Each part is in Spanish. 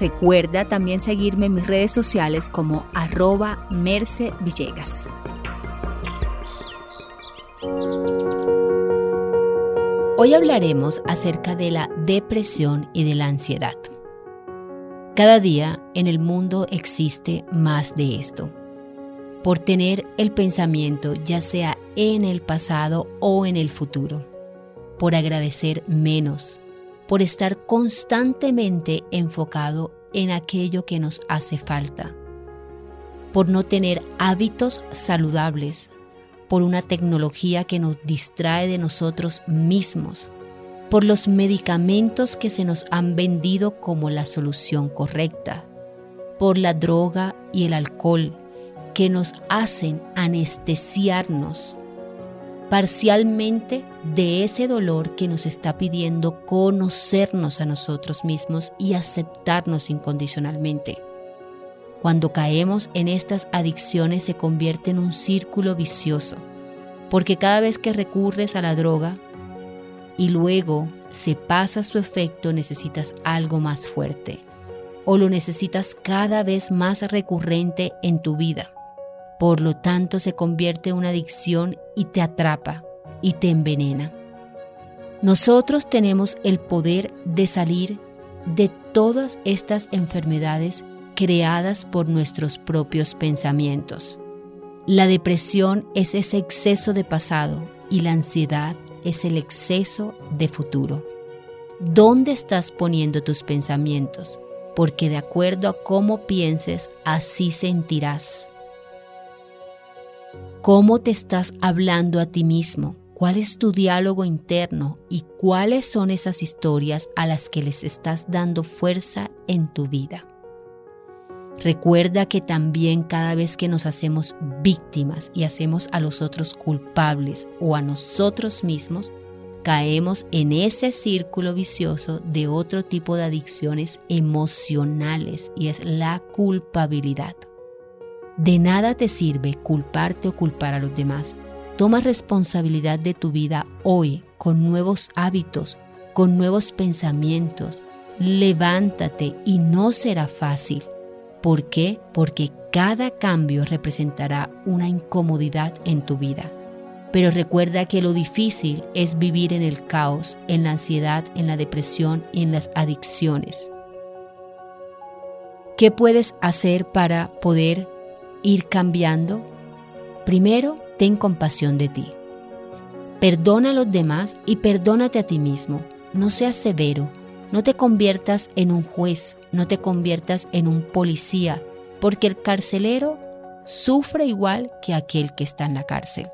Recuerda también seguirme en mis redes sociales como arroba Merce Villegas. Hoy hablaremos acerca de la depresión y de la ansiedad. Cada día en el mundo existe más de esto por tener el pensamiento ya sea en el pasado o en el futuro, por agradecer menos, por estar constantemente enfocado en aquello que nos hace falta, por no tener hábitos saludables, por una tecnología que nos distrae de nosotros mismos, por los medicamentos que se nos han vendido como la solución correcta, por la droga y el alcohol, que nos hacen anestesiarnos parcialmente de ese dolor que nos está pidiendo conocernos a nosotros mismos y aceptarnos incondicionalmente. Cuando caemos en estas adicciones se convierte en un círculo vicioso, porque cada vez que recurres a la droga y luego se pasa su efecto necesitas algo más fuerte o lo necesitas cada vez más recurrente en tu vida. Por lo tanto, se convierte en una adicción y te atrapa y te envenena. Nosotros tenemos el poder de salir de todas estas enfermedades creadas por nuestros propios pensamientos. La depresión es ese exceso de pasado y la ansiedad es el exceso de futuro. ¿Dónde estás poniendo tus pensamientos? Porque de acuerdo a cómo pienses, así sentirás. ¿Cómo te estás hablando a ti mismo? ¿Cuál es tu diálogo interno y cuáles son esas historias a las que les estás dando fuerza en tu vida? Recuerda que también cada vez que nos hacemos víctimas y hacemos a los otros culpables o a nosotros mismos, caemos en ese círculo vicioso de otro tipo de adicciones emocionales y es la culpabilidad. De nada te sirve culparte o culpar a los demás. Toma responsabilidad de tu vida hoy con nuevos hábitos, con nuevos pensamientos. Levántate y no será fácil. ¿Por qué? Porque cada cambio representará una incomodidad en tu vida. Pero recuerda que lo difícil es vivir en el caos, en la ansiedad, en la depresión y en las adicciones. ¿Qué puedes hacer para poder ir cambiando? Primero, ten compasión de ti. Perdona a los demás y perdónate a ti mismo. No seas severo, no te conviertas en un juez, no te conviertas en un policía, porque el carcelero sufre igual que aquel que está en la cárcel.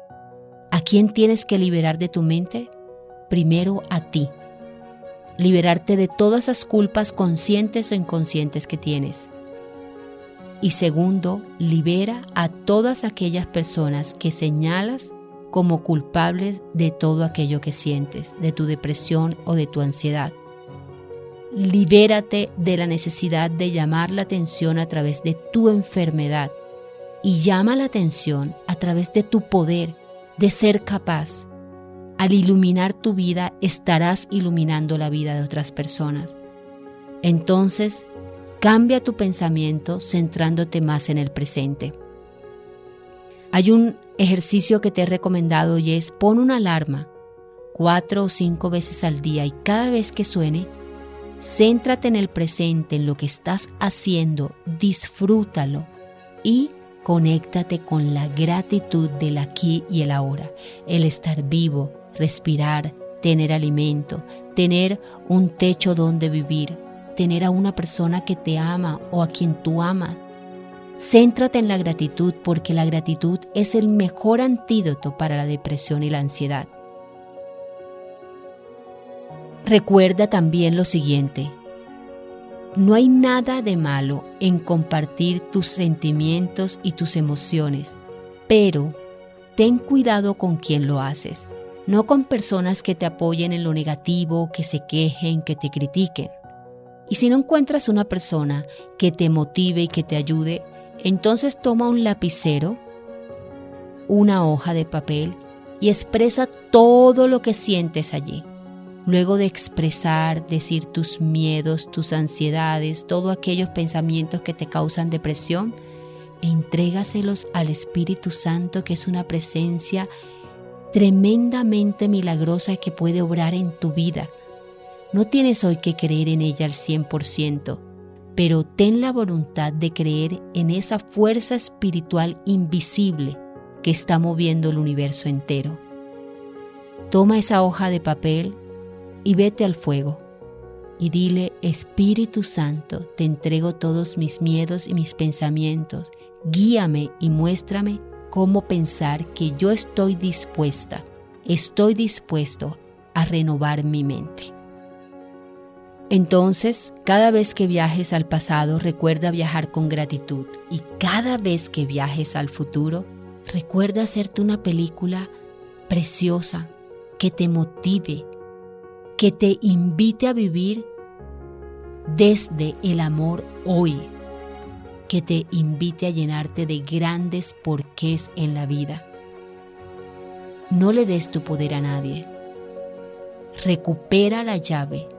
¿A quién tienes que liberar de tu mente? Primero a ti. Liberarte de todas esas culpas conscientes o inconscientes que tienes. Y segundo, libera a todas aquellas personas que señalas como culpables de todo aquello que sientes, de tu depresión o de tu ansiedad. Libérate de la necesidad de llamar la atención a través de tu enfermedad y llama la atención a través de tu poder de ser capaz. Al iluminar tu vida estarás iluminando la vida de otras personas. Entonces, Cambia tu pensamiento centrándote más en el presente. Hay un ejercicio que te he recomendado y es pon una alarma cuatro o cinco veces al día y cada vez que suene, Céntrate en el presente, en lo que estás haciendo, disfrútalo y conéctate con la gratitud del aquí y el ahora, el estar vivo, respirar, tener alimento, tener un techo donde vivir, tener a una persona que te ama o a quien tú amas. Céntrate en la gratitud porque la gratitud es el mejor antídoto para la depresión y la ansiedad. Recuerda también lo siguiente, no hay nada de malo en compartir tus sentimientos y tus emociones, pero ten cuidado con quien lo haces, no con personas que te apoyen en lo negativo, que se quejen, que te critiquen. Y si no encuentras una persona que te motive y que te ayude, entonces toma un lapicero, una hoja de papel y expresa todo lo que sientes allí. Luego de expresar, decir tus miedos, tus ansiedades, todos aquellos pensamientos que te causan depresión, entrégaselos al Espíritu Santo, que es una presencia tremendamente milagrosa que puede obrar en tu vida. No tienes hoy que creer en ella al 100%, pero ten la voluntad de creer en esa fuerza espiritual invisible que está moviendo el universo entero. Toma esa hoja de papel, y vete al fuego. Y dile, Espíritu Santo, te entrego todos mis miedos y mis pensamientos. Guíame y muéstrame cómo pensar que yo estoy dispuesta, estoy dispuesto a renovar mi mente. Entonces, cada vez que viajes al pasado, recuerda viajar con gratitud y cada vez que viajes al futuro, recuerda hacerte una película preciosa que te motive, que te invite a vivir desde el amor hoy, que te invite a llenarte de grandes porqués en la vida. No le des tu poder a nadie. Recupera la llave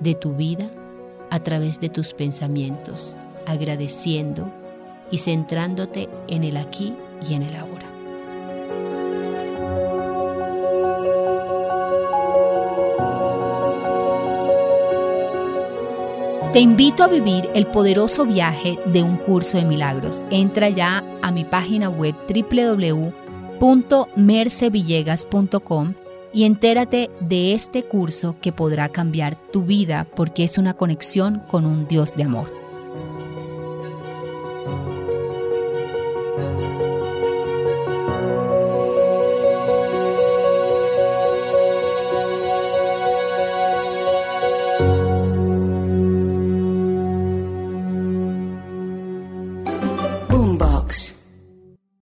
de tu vida a través de tus pensamientos, agradeciendo y centrándote en el aquí y en el ahora. Te invito a vivir el poderoso viaje de un curso de milagros. Entra ya a mi página web www.mercevillegas.com y entérate de este curso que podrá cambiar tu vida porque es una conexión con un Dios de amor.